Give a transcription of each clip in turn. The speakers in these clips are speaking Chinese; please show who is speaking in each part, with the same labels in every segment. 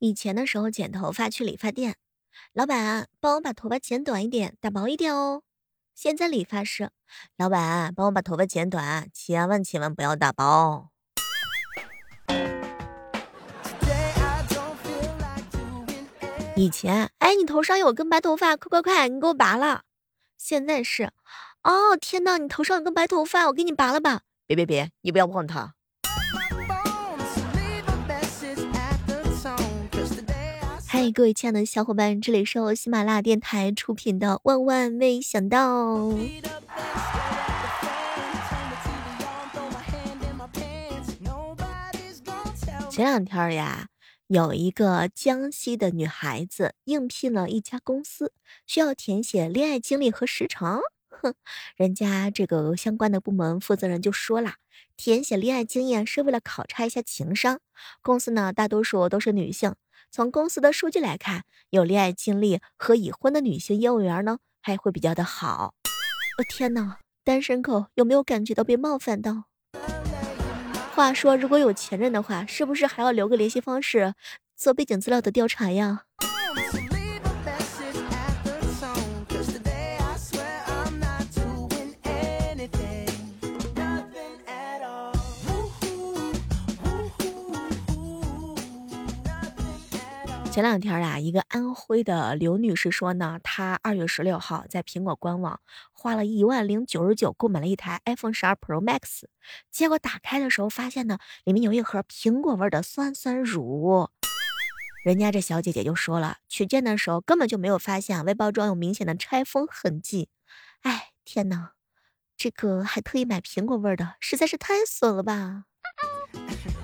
Speaker 1: 以前的时候剪头发去理发店，老板帮我把头发剪短一点，打薄一点哦。现在理发师，老板帮我把头发剪短，千万千万不要打薄。以前，哎，你头上有根白头发，快快快，你给我拔了。现在是，哦，天呐，你头上有根白头发，我给你拔了吧。别别别，你不要碰它。嗨，各位亲爱的小伙伴，这里是由喜马拉雅电台出品的《万万没想到》。前两天呀，有一个江西的女孩子应聘了一家公司，需要填写恋爱经历和时长。哼，人家这个相关的部门负责人就说了，填写恋爱经验是为了考察一下情商。公司呢，大多数都是女性。从公司的数据来看，有恋爱经历和已婚的女性业务员呢，还会比较的好。我天哪，单身狗有没有感觉到被冒犯到？话说，如果有前任的话，是不是还要留个联系方式，做背景资料的调查呀？前两天啊，一个安徽的刘女士说呢，她二月十六号在苹果官网花了一万零九十九购买了一台 iPhone 十二 Pro Max，结果打开的时候发现呢，里面有一盒苹果味的酸酸乳。人家这小姐姐就说了，取件的时候根本就没有发现外包装有明显的拆封痕迹。哎，天哪，这个还特意买苹果味的，实在是太损了吧！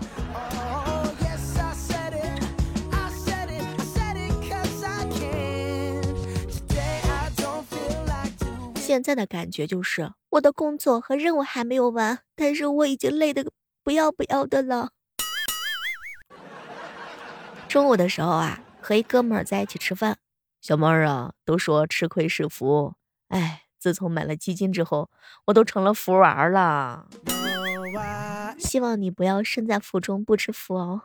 Speaker 1: 现在的感觉就是，我的工作和任务还没有完，但是我已经累得不要不要的了。中午的时候啊，和一哥们儿在一起吃饭，小妹儿啊，都说吃亏是福，哎，自从买了基金之后，我都成了福娃了。希望你不要身在福中不知福哦。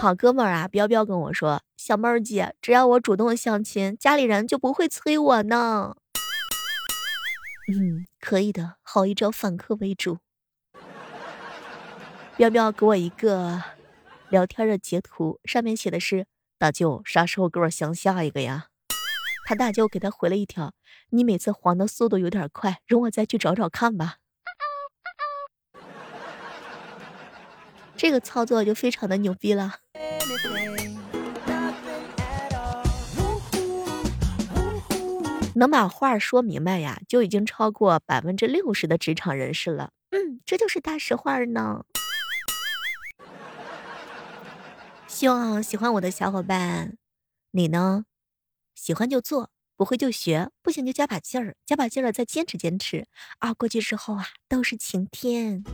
Speaker 1: 好哥们儿啊，彪彪跟我说：“小妹儿姐，只要我主动相亲，家里人就不会催我呢。”嗯，可以的，好一招反客为主。彪彪给我一个聊天的截图，上面写的是：“大舅，啥时候给我相下一个呀？”他大舅给他回了一条：“你每次黄的速度有点快，容我再去找找看吧。”这个操作就非常的牛逼了。能把话说明白呀，就已经超过百分之六十的职场人士了。嗯，这就是大实话呢。希望喜欢我的小伙伴，你呢？喜欢就做，不会就学，不行就加把劲儿，加把劲儿了再坚持坚持。熬过去之后啊，都是晴天。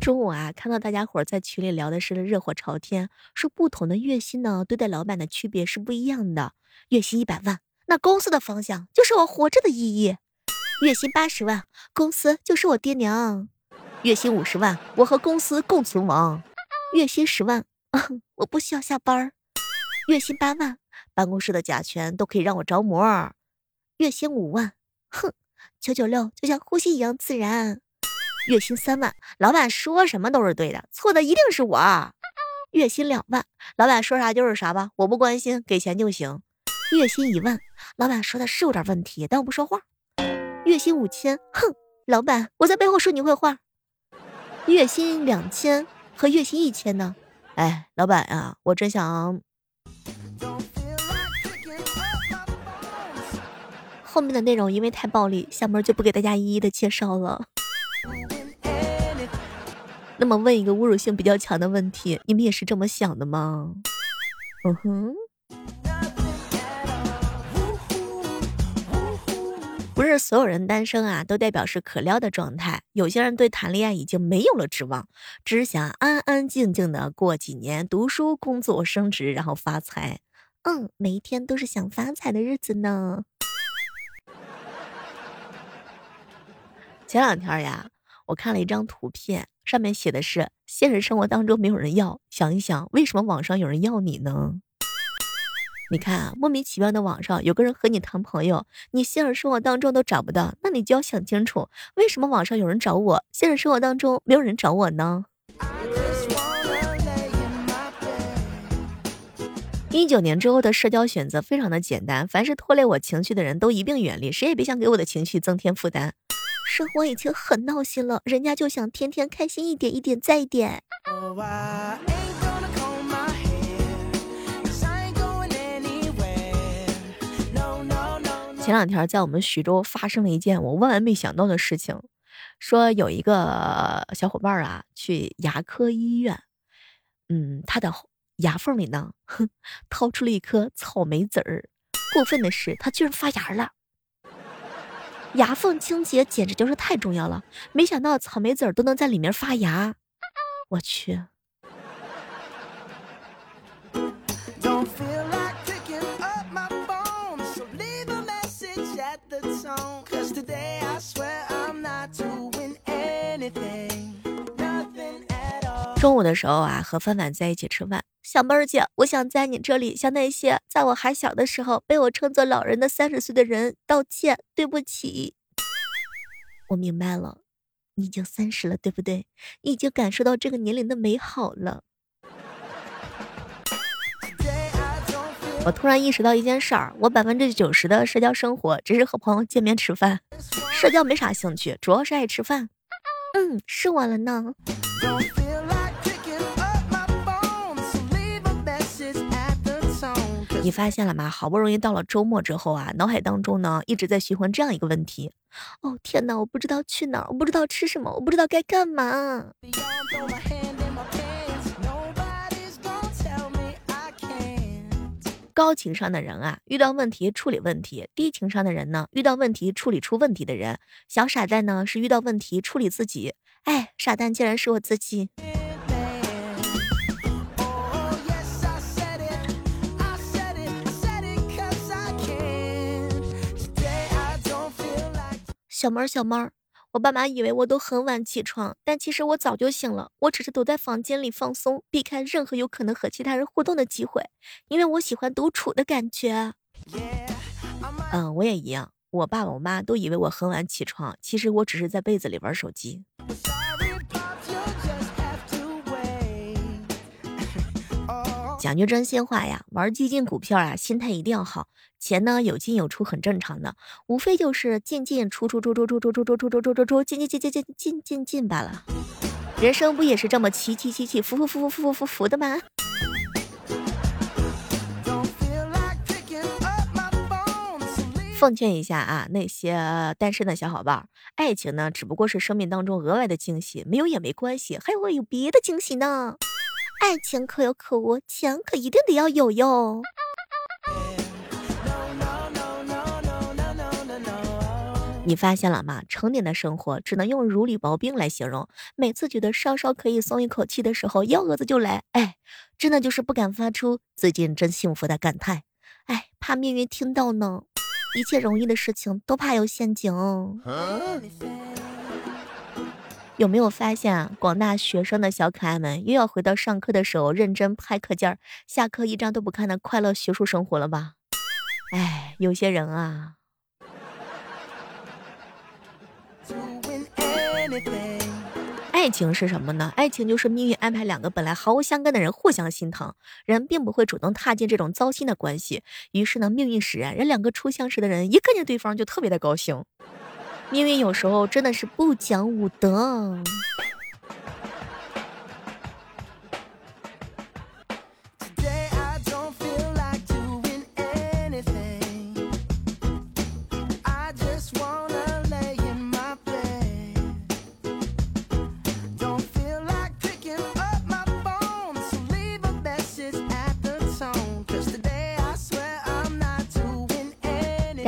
Speaker 1: 中午啊，看到大家伙在群里聊的是热火朝天，说不同的月薪呢，对待老板的区别是不一样的。月薪一百万，那公司的方向就是我活着的意义；月薪八十万，公司就是我爹娘；月薪五十万，我和公司共存亡；月薪十万，我不需要下班；月薪八万，办公室的甲醛都可以让我着魔；月薪五万，哼，九九六就像呼吸一样自然。月薪三万，老板说什么都是对的，错的一定是我。月薪两万，老板说啥就是啥吧，我不关心，给钱就行。月薪一万，老板说的是有点问题，但我不说话。月薪五千，哼，老板我在背后说你坏话。月薪两千和月薪一千呢？哎，老板啊，我真想……后面的内容因为太暴力，下面就不给大家一一的介绍了。那么问一个侮辱性比较强的问题，你们也是这么想的吗？嗯哼，不是所有人单身啊，都代表是可撩的状态。有些人对谈恋爱已经没有了指望，只想安安静静的过几年，读书、工作、升职，然后发财。嗯，每一天都是想发财的日子呢。前两天呀，我看了一张图片，上面写的是：现实生活当中没有人要，想一想，为什么网上有人要你呢？你看啊，莫名其妙的网上有个人和你谈朋友，你现实生活当中都找不到，那你就要想清楚，为什么网上有人找我，现实生活当中没有人找我呢？一九年之后的社交选择非常的简单，凡是拖累我情绪的人都一并远离，谁也别想给我的情绪增添负担。生活已经很闹心了，人家就想天天开心一点，一点再一点。前两天在我们徐州发生了一件我万万没想到的事情，说有一个小伙伴啊去牙科医院，嗯，他的牙缝里呢，哼，掏出了一颗草莓籽儿。过分的是，他居然发芽了。牙缝清洁简直就是太重要了，没想到草莓籽儿都能在里面发芽，我去。中午的时候啊，和范范在一起吃饭。小妹儿姐，我想在你这里向那些在我还小的时候被我称作老人的三十岁的人道歉，对不起。我明白了，你已经三十了，对不对？你已经感受到这个年龄的美好了。我突然意识到一件事儿，我百分之九十的社交生活只是和朋友见面吃饭，社交没啥兴趣，主要是爱吃饭。嗯，是我了呢。你发现了吗？好不容易到了周末之后啊，脑海当中呢一直在循环这样一个问题：哦天哪，我不知道去哪儿，我不知道吃什么，我不知道该干嘛。高情商的人啊，遇到问题处理问题；低情商的人呢，遇到问题处理出问题的人。小傻蛋呢是遇到问题处理自己。哎，傻蛋竟然是我自己。小猫儿，小猫儿，我爸妈以为我都很晚起床，但其实我早就醒了。我只是躲在房间里放松，避开任何有可能和其他人互动的机会，因为我喜欢独处的感觉。嗯，我也一样。我爸我妈都以为我很晚起床，其实我只是在被子里玩手机。讲句真心话呀，玩基金股票啊，心态一定要好。钱呢有进有出很正常的，无非就是进进出出出出出出出出出出出出出进进进进进进进进罢了。人生不也是这么起起起起伏伏伏伏伏伏伏伏的吗？奉劝一下啊，那些单身的小伙伴，爱情呢只不过是生命当中额外的惊喜，没有也没关系，还会有别的惊喜呢。爱情可有可无，钱可一定得要有哟。你发现了吗？成年的生活只能用如履薄冰来形容。每次觉得稍稍可以松一口气的时候，幺蛾子就来。哎，真的就是不敢发出最近真幸福的感叹。哎，怕命运听到呢。一切容易的事情都怕有陷阱。有没有发现啊？广大学生的小可爱们又要回到上课的时候认真拍课件儿，下课一张都不看的快乐学术生活了吧？哎，有些人啊，爱情是什么呢？爱情就是命运安排两个本来毫无相干的人互相心疼，人并不会主动踏进这种糟心的关系。于是呢，命运使然，人两个初相识的人一看见对方就特别的高兴。命运有时候真的是不讲武德。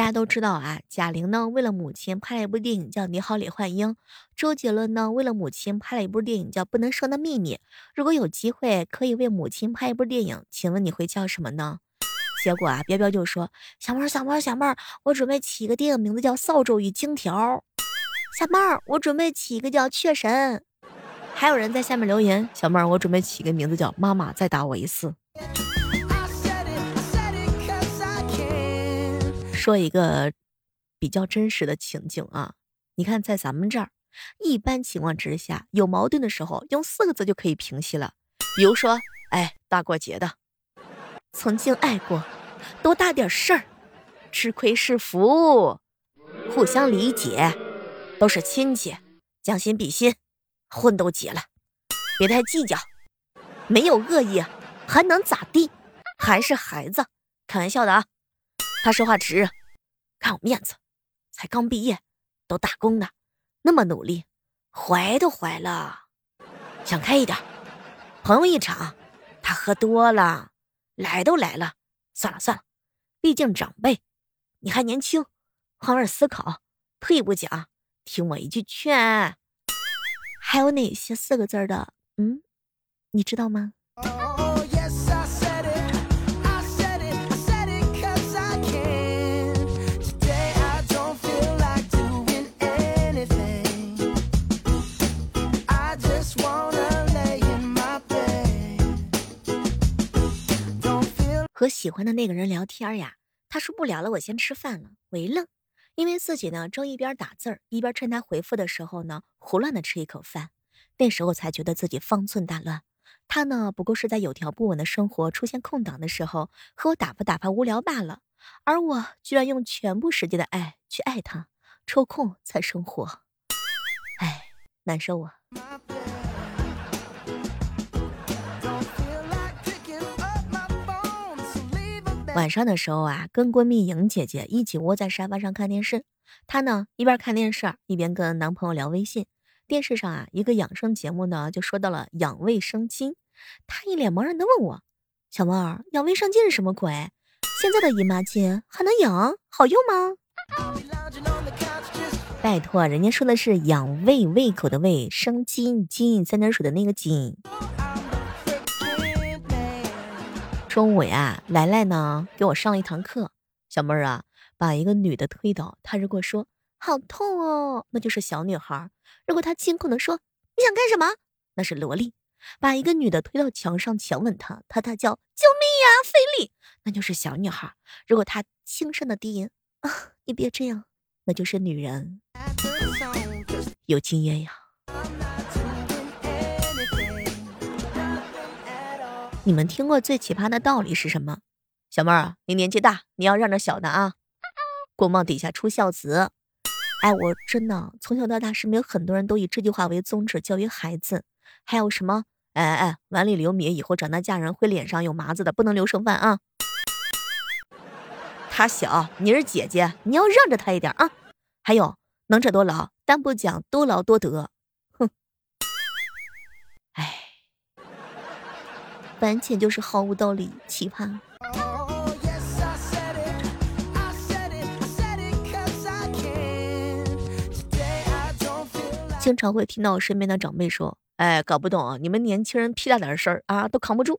Speaker 1: 大家都知道啊，贾玲呢为了母亲拍了一部电影叫《你好，李焕英》，周杰伦呢为了母亲拍了一部电影叫《不能说的秘密》。如果有机会可以为母亲拍一部电影，请问你会叫什么呢？结果啊，彪彪就说：“小妹儿，小妹儿，小妹儿，我准备起一个电影名字叫《扫帚与荆条》。”小妹儿，我准备起一个叫《雀神》。还有人在下面留言：“小妹儿，我准备起一个名字叫《妈妈再打我一次》。”说一个比较真实的情景啊，你看，在咱们这儿，一般情况之下，有矛盾的时候，用四个字就可以平息了。比如说，哎，大过节的，曾经爱过，多大点事儿，吃亏是福，互相理解，都是亲戚，将心比心，婚都结了，别太计较，没有恶意，还能咋地？还是孩子，开玩笑的啊。他说话直，看我面子，才刚毕业，都打工的，那么努力，怀都怀了，想开一点。朋友一场，他喝多了，来都来了，算了算了，毕竟长辈，你还年轻，换位思考，退一步讲，听我一句劝。还有哪些四个字的？嗯，你知道吗？和喜欢的那个人聊天呀，他说不聊了，我先吃饭了。我一愣，因为自己呢正一边打字儿，一边趁他回复的时候呢胡乱的吃一口饭，那时候才觉得自己方寸大乱。他呢不过是在有条不紊的生活出现空档的时候和我打发打发无聊罢了，而我居然用全部时间的爱去爱他，抽空才生活，哎，难受啊。晚上的时候啊，跟闺蜜莹姐姐一起窝在沙发上看电视。她呢一边看电视一边跟男朋友聊微信。电视上啊，一个养生节目呢就说到了养胃生津。她一脸茫然的问我：“小妹儿，养胃生津是什么鬼？现在的姨妈巾还能养？好用吗？”拜托，人家说的是养胃胃口的胃，生津津三点水的那个津。中午呀，来来呢给我上了一堂课。小妹儿啊，把一个女的推倒，她如果说好痛哦，那就是小女孩；如果她惊恐的说你想干什么，那是萝莉。把一个女的推到墙上强吻她，她大叫救命呀，费力，那就是小女孩；如果她轻声的低吟啊，你别这样，那就是女人。有经验呀。你们听过最奇葩的道理是什么？小妹儿，你年纪大，你要让着小的啊。锅帽底下出孝子。哎，我真的从小到大，身边有很多人都以这句话为宗旨教育孩子。还有什么？哎哎，碗里留米，以后长大嫁人会脸上有麻子的，不能留剩饭啊。他小，你是姐姐，你要让着他一点啊。还有，能者多劳，但不讲多劳多得。完全就是毫无道理，奇葩。经常会听到身边的长辈说：“哎，搞不懂你们年轻人屁大点事儿啊，都扛不住。”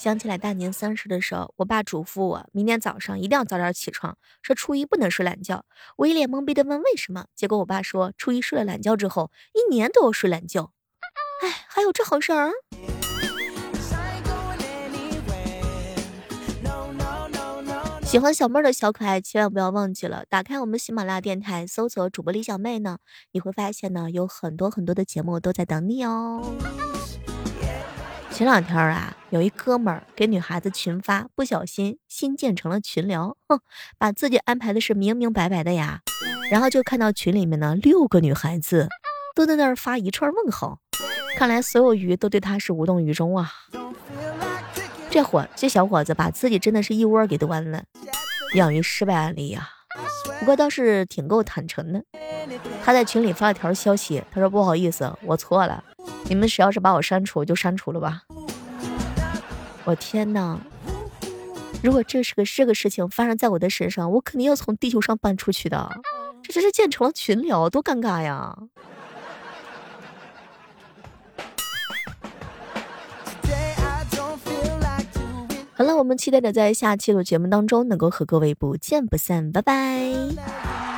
Speaker 1: 想起来大年三十的时候，我爸嘱咐我明天早上一定要早点起床，说初一不能睡懒觉。我一脸懵逼的问为什么，结果我爸说初一睡了懒觉之后，一年都要睡懒觉。哎，还有这好事儿？喜欢小妹儿的小可爱，千万不要忘记了打开我们喜马拉雅电台，搜索主播李小妹呢，你会发现呢有很多很多的节目都在等你哦。前两天啊，有一哥们儿给女孩子群发，不小心新建成了群聊，哼，把自己安排的是明明白白的呀。然后就看到群里面呢，六个女孩子都在那儿发一串问号，看来所有鱼都对他是无动于衷啊。这伙这小伙子把自己真的是一窝给端了，养鱼失败案例呀。不过倒是挺够坦诚的，他在群里发了条消息，他说不好意思，我错了。你们谁要是把我删除，就删除了吧。我天哪！如果这是个这个事情发生在我的身上，我肯定要从地球上搬出去的。这真是建成了群聊，多尴尬呀！好了，我们期待着在下期的节目当中能够和各位不见不散，拜拜。